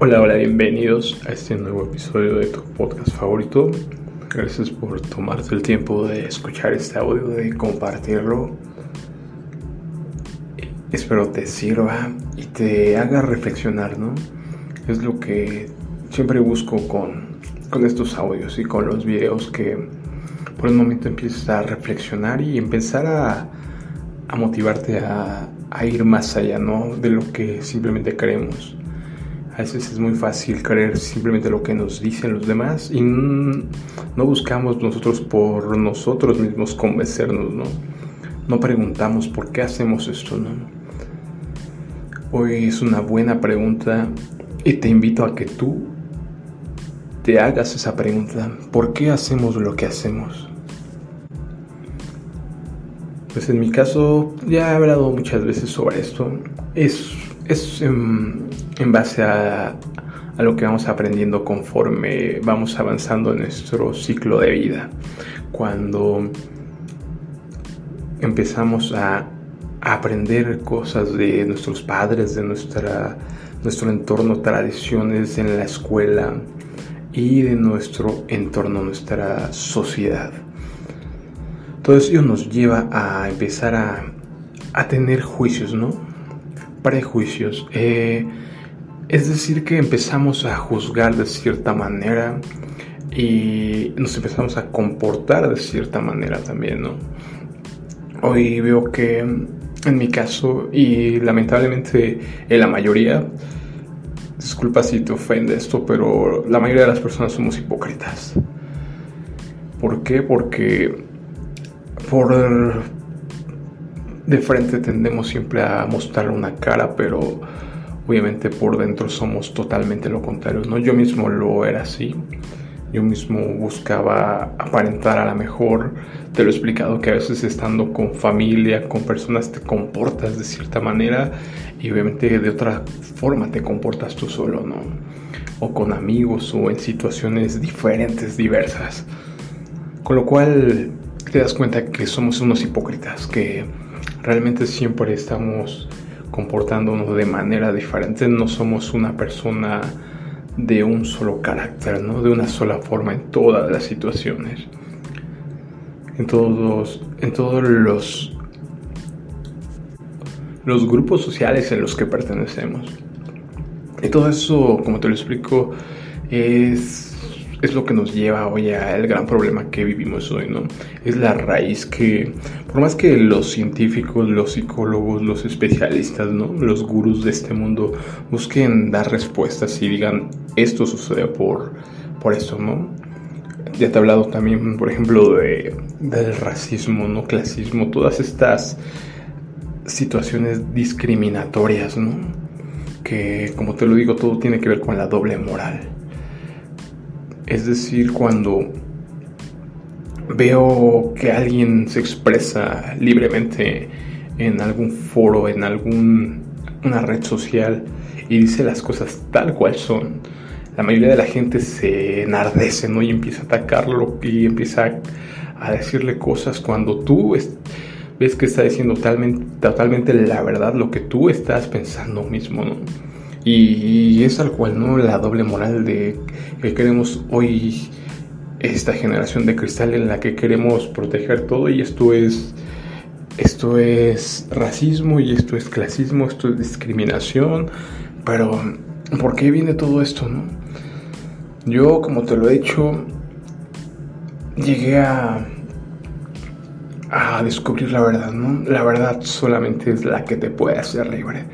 Hola, hola, bienvenidos a este nuevo episodio de tu podcast favorito. Gracias por tomarte el tiempo de escuchar este audio, de compartirlo. Espero te sirva y te haga reflexionar, ¿no? Es lo que siempre busco con, con estos audios y con los videos que por un momento empieces a reflexionar y empezar a, a motivarte a, a ir más allá, ¿no? De lo que simplemente creemos. A veces es muy fácil creer simplemente lo que nos dicen los demás y no buscamos nosotros por nosotros mismos convencernos, ¿no? No preguntamos por qué hacemos esto, ¿no? Hoy es una buena pregunta y te invito a que tú te hagas esa pregunta. ¿Por qué hacemos lo que hacemos? Pues en mi caso ya he hablado muchas veces sobre esto. Es, es en, en base a, a, lo que vamos aprendiendo conforme vamos avanzando en nuestro ciclo de vida. Cuando empezamos a, a aprender cosas de nuestros padres, de nuestra, nuestro entorno, tradiciones en la escuela y de nuestro entorno, nuestra sociedad. Todo eso nos lleva a empezar a, a tener juicios, ¿no? Prejuicios. Eh, es decir, que empezamos a juzgar de cierta manera y nos empezamos a comportar de cierta manera también, ¿no? Hoy veo que en mi caso y lamentablemente en la mayoría, disculpa si te ofende esto, pero la mayoría de las personas somos hipócritas. ¿Por qué? Porque por de frente tendemos siempre a mostrar una cara, pero obviamente por dentro somos totalmente lo contrario, ¿no? Yo mismo lo era así. Yo mismo buscaba aparentar a la mejor. Te lo he explicado que a veces estando con familia, con personas, te comportas de cierta manera y obviamente de otra forma te comportas tú solo, ¿no? O con amigos o en situaciones diferentes, diversas. Con lo cual te das cuenta que somos unos hipócritas, que realmente siempre estamos comportándonos de manera diferente, no somos una persona de un solo carácter, ¿no? de una sola forma en todas las situaciones, en todos, en todos los, los grupos sociales en los que pertenecemos. Y todo eso, como te lo explico, es es lo que nos lleva hoy al gran problema que vivimos hoy, ¿no? Es la raíz que, por más que los científicos, los psicólogos, los especialistas, ¿no? Los gurús de este mundo busquen dar respuestas y digan, esto sucede por, por esto, ¿no? Ya te he hablado también, por ejemplo, de, del racismo, ¿no? Clasismo, todas estas situaciones discriminatorias, ¿no? Que, como te lo digo, todo tiene que ver con la doble moral es decir, cuando veo que alguien se expresa libremente en algún foro, en alguna red social y dice las cosas tal cual son, la mayoría de la gente se enardece ¿no? y empieza a atacarlo y empieza a, decirle cosas cuando tú ves que está diciendo totalmente, totalmente la verdad, lo que tú estás pensando mismo. ¿no? Y es tal cual, ¿no? La doble moral de que queremos hoy esta generación de cristal en la que queremos proteger todo y esto es esto es racismo y esto es clasismo, esto es discriminación, pero ¿por qué viene todo esto, no? Yo, como te lo he dicho, llegué a a descubrir la verdad, ¿no? La verdad solamente es la que te puede hacer libre.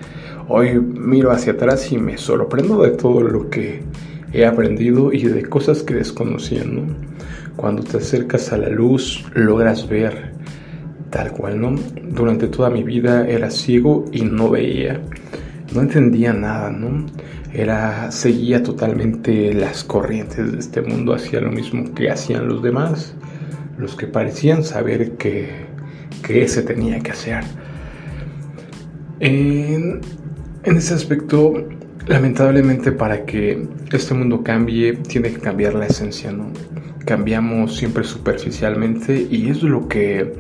Hoy miro hacia atrás y me sorprendo de todo lo que he aprendido y de cosas que desconocía, ¿no? Cuando te acercas a la luz, logras ver tal cual, ¿no? Durante toda mi vida era ciego y no veía, no entendía nada, ¿no? Era, seguía totalmente las corrientes de este mundo, hacía lo mismo que hacían los demás, los que parecían saber que, que se tenía que hacer. En, en ese aspecto, lamentablemente para que este mundo cambie, tiene que cambiar la esencia, ¿no? Cambiamos siempre superficialmente y es lo que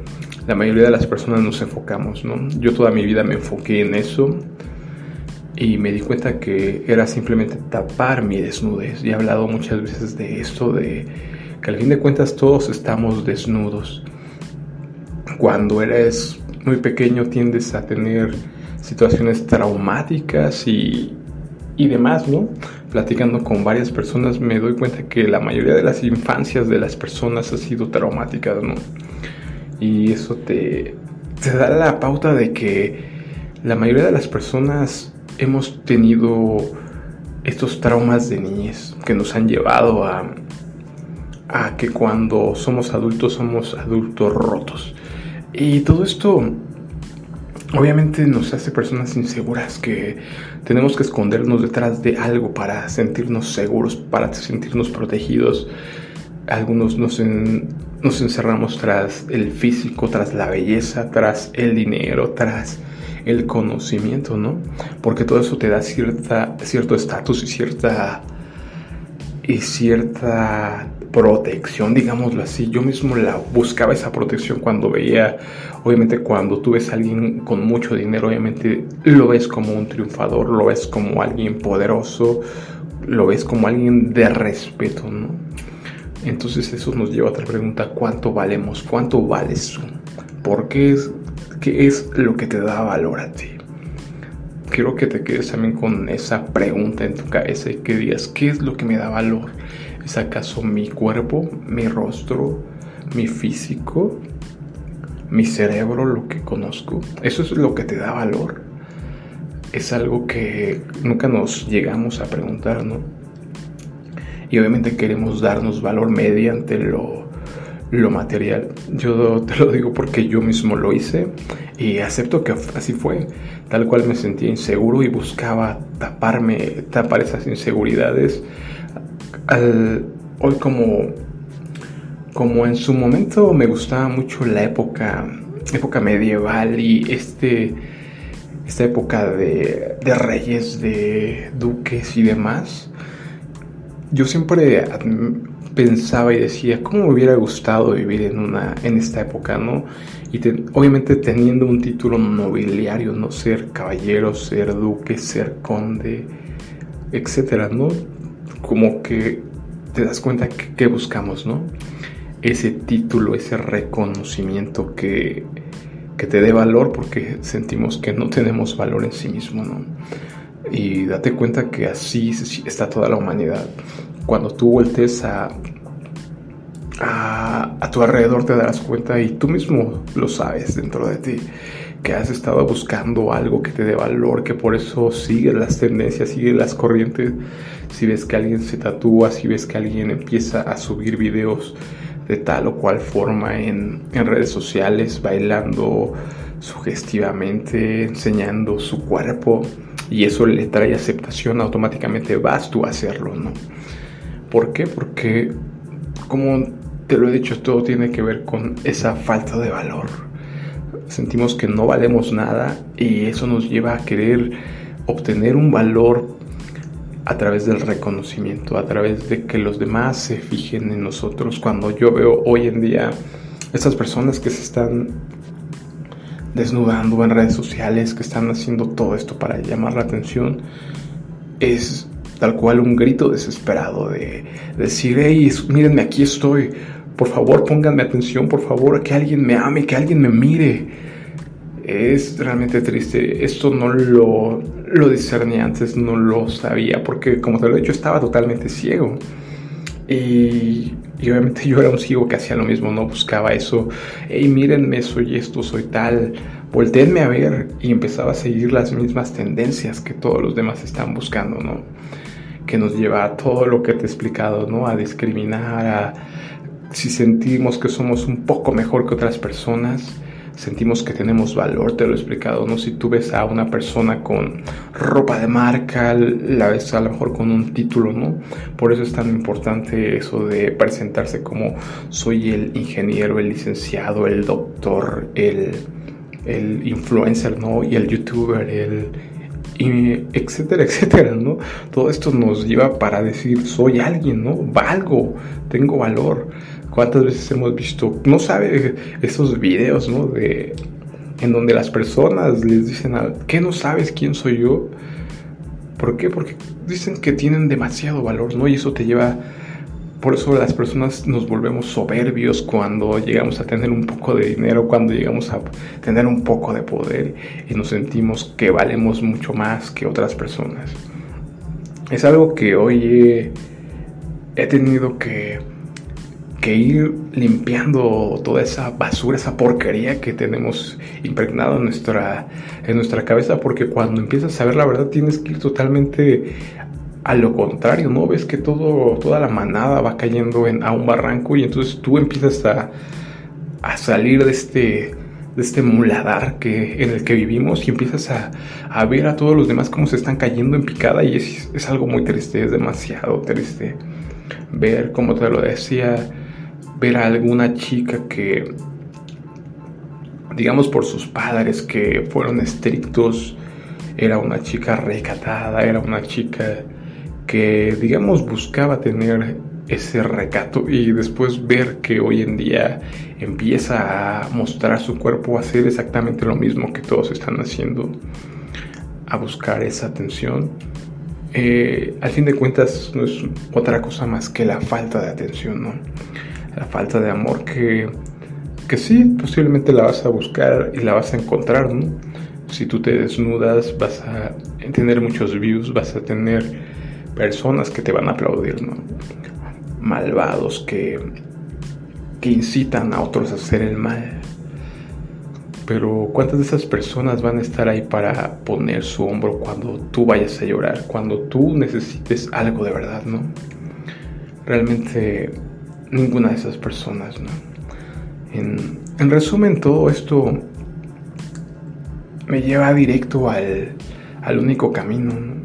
la mayoría de las personas nos enfocamos, ¿no? Yo toda mi vida me enfoqué en eso y me di cuenta que era simplemente tapar mi desnudez. Y he hablado muchas veces de esto, de que al fin de cuentas todos estamos desnudos. Cuando eres muy pequeño tiendes a tener situaciones traumáticas y, y demás, ¿no? Platicando con varias personas me doy cuenta que la mayoría de las infancias de las personas ha sido traumáticas, ¿no? Y eso te, te da la pauta de que la mayoría de las personas hemos tenido estos traumas de niñez que nos han llevado a, a que cuando somos adultos somos adultos rotos. Y todo esto obviamente nos hace personas inseguras que tenemos que escondernos detrás de algo para sentirnos seguros, para sentirnos protegidos. Algunos nos, nos encerramos tras el físico, tras la belleza, tras el dinero, tras el conocimiento, ¿no? Porque todo eso te da cierta, cierto estatus y cierta, y cierta protección, digámoslo así. Yo mismo la buscaba esa protección cuando veía, obviamente cuando tú ves a alguien con mucho dinero, obviamente lo ves como un triunfador, lo ves como alguien poderoso, lo ves como alguien de respeto. Entonces eso nos lleva a otra pregunta, ¿cuánto valemos? ¿Cuánto vales tú? ¿Por qué es ¿Qué es lo que te da valor a ti? Quiero que te quedes también con esa pregunta en tu cabeza y que digas, ¿qué es lo que me da valor? ¿Es acaso mi cuerpo, mi rostro, mi físico, mi cerebro, lo que conozco? Eso es lo que te da valor. Es algo que nunca nos llegamos a preguntar, ¿no? Y obviamente queremos darnos valor mediante lo lo material. Yo te lo digo porque yo mismo lo hice y acepto que así fue. Tal cual me sentía inseguro y buscaba taparme, tapar esas inseguridades. Hoy como, como en su momento me gustaba mucho la época, época medieval y este, esta época de, de reyes, de duques y demás. Yo siempre pensaba y decía, ¿cómo me hubiera gustado vivir en, una, en esta época, no? Y obviamente teniendo un título nobiliario, ¿no? Ser caballero, ser duque, ser conde, etcétera, ¿no? Como que te das cuenta que, buscamos, ¿no? Ese título, ese reconocimiento que, que te dé valor porque sentimos que no tenemos valor en sí mismo, ¿no? Y date cuenta que así está toda la humanidad cuando tú voltees a, a, tu alrededor te darás cuenta y tú mismo lo sabes dentro de ti que has estado buscando algo que te dé valor, que por eso sigues las tendencias, sigues las corrientes. Si ves que alguien se tatúa, si ves que alguien empieza a subir videos de tal o cual forma en, en redes sociales, bailando sugestivamente, enseñando su cuerpo, y eso le trae aceptación, automáticamente vas tú a hacerlo, ¿no? ¿Por qué? Porque, como te lo he dicho, todo tiene que ver con esa falta de valor. Sentimos que no valemos nada y eso nos lleva a querer obtener un valor a través del reconocimiento, a través de que los demás se fijen en nosotros. Cuando yo veo hoy en día estas personas que se están desnudando en redes sociales, que están haciendo todo esto para llamar la atención, es tal cual un grito desesperado de, decir, hey, mírenme, aquí estoy, por favor pónganme atención, por favor, que alguien me ame, que alguien me mire. Es realmente triste, esto no lo, lo discerní antes, no lo sabía, porque como te lo he dicho, estaba totalmente ciego. Y, obviamente yo era un ciego que hacía lo mismo, no buscaba eso. Hey, mírenme, soy esto, soy tal. Volteenme a ver y empezaba a seguir las mismas tendencias que todos los demás están buscando, ¿no? que nos lleva a todo lo que te he explicado, ¿no? A discriminar, a si sentimos que somos un poco mejor que otras personas, sentimos que tenemos valor, te lo he explicado, ¿no? Si tú ves a una persona con ropa de marca, la ves a lo mejor con un título, ¿no? Por eso es tan importante eso de presentarse como soy el ingeniero, el licenciado, el doctor, el, el influencer, ¿no? Y el youtuber, el etcétera, etcétera, ¿no? Todo esto nos lleva para decir, soy alguien, ¿no? Valgo, tengo valor. ¿Cuántas veces hemos visto, no sabe, esos videos, ¿no? De, en donde las personas les dicen, ¿qué no sabes quién soy yo? ¿Por qué? Porque dicen que tienen demasiado valor, ¿no? Y eso te lleva por eso las personas nos volvemos soberbios cuando llegamos a tener un poco de dinero, cuando llegamos a tener un poco de poder y nos sentimos que valemos mucho más que otras personas. Es algo que hoy he, tenido que, que ir limpiando toda esa basura, esa porquería que tenemos impregnado en nuestra, en nuestra cabeza, porque cuando empiezas a ver la verdad tienes que ir totalmente a lo contrario, ¿no? Ves que todo, toda la manada va cayendo en, a un barranco y entonces tú empiezas a, a salir de este, de este muladar que, en el que vivimos y empiezas a, a, ver a todos los demás cómo se están cayendo en picada y es, es algo muy triste, es demasiado triste ver, como te lo decía, ver a alguna chica que, digamos por sus padres que fueron estrictos, era una chica recatada, era una chica que, digamos, buscaba tener ese recato y después ver que hoy en día empieza a mostrar su cuerpo, a hacer exactamente lo mismo que todos están haciendo, a buscar esa atención. Eh, al fin de cuentas no es otra cosa más que la falta de atención, ¿no? La falta de amor que, que sí, posiblemente la vas a buscar y la vas a encontrar, ¿no? Si tú te desnudas vas a tener muchos views, vas a tener personas que te van a aplaudir, ¿no? Malvados que, que incitan a otros a hacer el mal. Pero ¿cuántas de esas personas van a estar ahí para poner su hombro cuando tú vayas a llorar, cuando tú necesites algo de verdad, ¿no? Realmente ninguna de esas personas, ¿no? En, en resumen, todo esto me lleva directo al, al único camino, ¿no?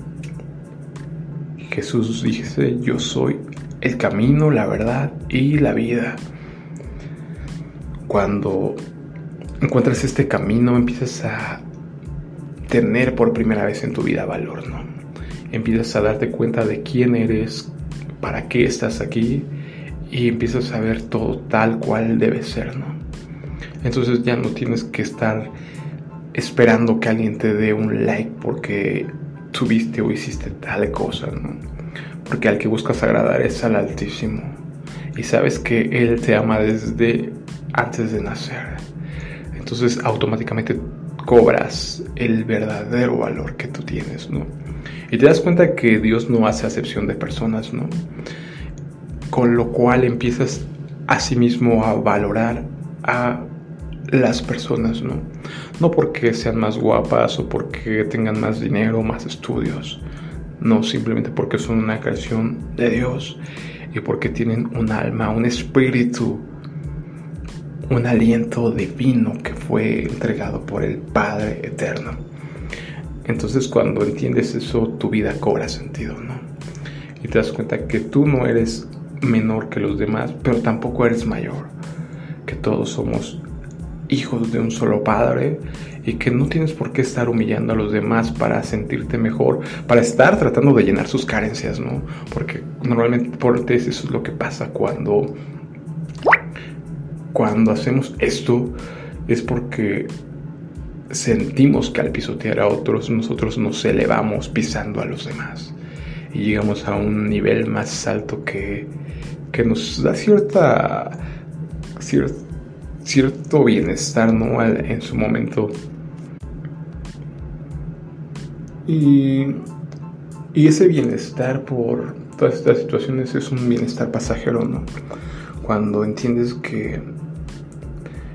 Jesús dice, yo soy el camino, la verdad y la vida. Cuando encuentras este camino, empiezas a tener por primera vez en tu vida valor, ¿no? Empiezas a darte cuenta de quién eres, para qué estás aquí y empiezas a ver todo tal cual debe ser, ¿no? Entonces ya no tienes que estar esperando que alguien te dé un like porque tuviste o hiciste tal cosa, ¿no? Porque al que buscas agradar es al Altísimo. Y sabes que Él te ama desde antes de nacer. Entonces automáticamente cobras el verdadero valor que tú tienes, ¿no? Y te das cuenta que Dios no hace acepción de personas, ¿no? Con lo cual empiezas a sí mismo a valorar a las personas, ¿no? No porque sean más guapas o porque tengan más dinero, más estudios. No, simplemente porque son una creación de Dios y porque tienen un alma, un espíritu, un aliento divino que fue entregado por el Padre Eterno. Entonces cuando entiendes eso, tu vida cobra sentido, ¿no? Y te das cuenta que tú no eres menor que los demás, pero tampoco eres mayor, que todos somos hijos de un solo padre y que no tienes por qué estar humillando a los demás para sentirte mejor, para estar tratando de llenar sus carencias, ¿no? Porque normalmente por eso es lo que pasa cuando cuando hacemos esto es porque sentimos que al pisotear a otros nosotros nos elevamos pisando a los demás y llegamos a un nivel más alto que, que nos da cierta, cierto bienestar, ¿no? En su momento. Y, y ese bienestar por todas estas situaciones es un bienestar pasajero, ¿no? Cuando entiendes que,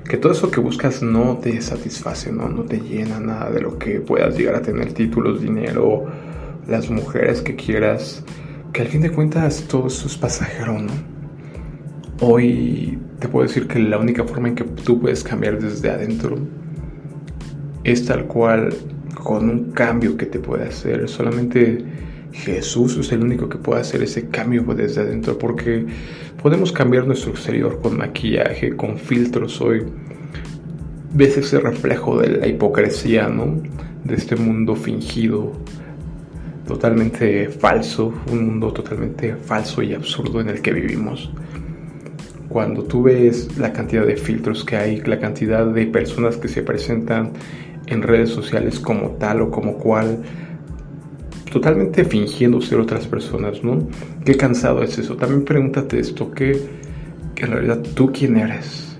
que todo eso que buscas no te satisface, ¿no? No te llena nada de lo que puedas llegar a tener, títulos, dinero, las mujeres que quieras, que al fin de cuentas todo eso es pasajero, ¿no? Hoy te puedo decir que la única forma en que tú puedes cambiar desde adentro es tal cual con un cambio que te puede hacer. Solamente Jesús es el único que puede hacer ese cambio desde adentro porque podemos cambiar nuestro exterior con maquillaje, con filtros hoy. Ves ese reflejo de la hipocresía, ¿no? De este mundo fingido, totalmente falso, un mundo totalmente falso y absurdo en el que vivimos cuando tú ves la cantidad de filtros que hay, la cantidad de personas que se presentan en redes sociales como tal o como cual, totalmente fingiendo ser otras personas, ¿no? Qué cansado es eso. También pregúntate esto, ¿qué, en realidad tú quién eres?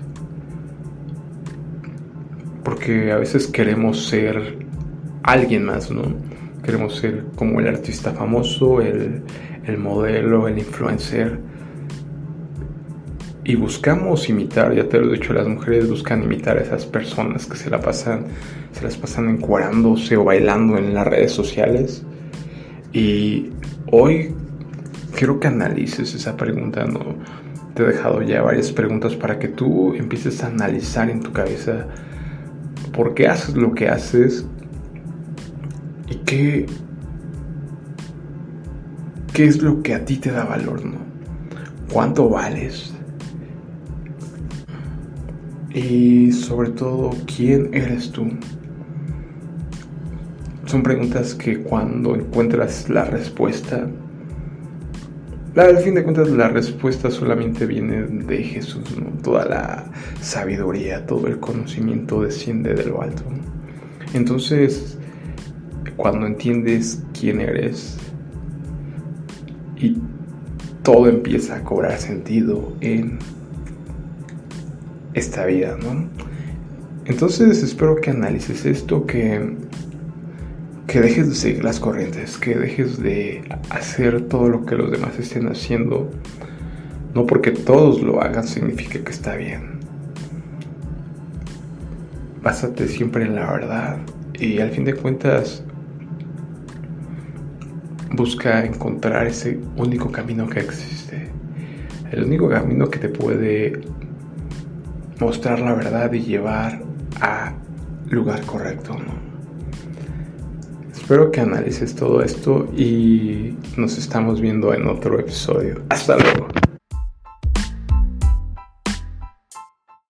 Porque a veces queremos ser alguien más, ¿no? Queremos ser como el artista famoso, el, el modelo, el influencer. Y buscamos imitar, ya te lo he dicho, las mujeres buscan imitar a esas personas que se la pasan, se las pasan encuadrándose o bailando en las redes sociales. Y hoy quiero que analices esa pregunta, ¿no? Te he dejado ya varias preguntas para que tú empieces a analizar en tu cabeza por qué haces lo que haces y qué, qué es lo que a ti te da valor, ¿no? ¿Cuánto vales? Y sobre todo, ¿quién eres tú? Son preguntas que cuando encuentras la respuesta, al fin de cuentas la respuesta solamente viene de Jesús. Toda la sabiduría, todo el conocimiento desciende de lo alto. Entonces, cuando entiendes quién eres y todo empieza a cobrar sentido en esta vida, ¿no? Entonces espero que analices esto, que que dejes de seguir las corrientes, que dejes de hacer todo lo que los demás estén haciendo. No porque todos lo hagan significa que está bien. Básate siempre en la verdad y al fin de cuentas busca encontrar ese único camino que existe. El único camino que te puede mostrar la verdad y llevar a lugar correcto. Espero que analices todo esto y nos estamos viendo en otro episodio. Hasta luego.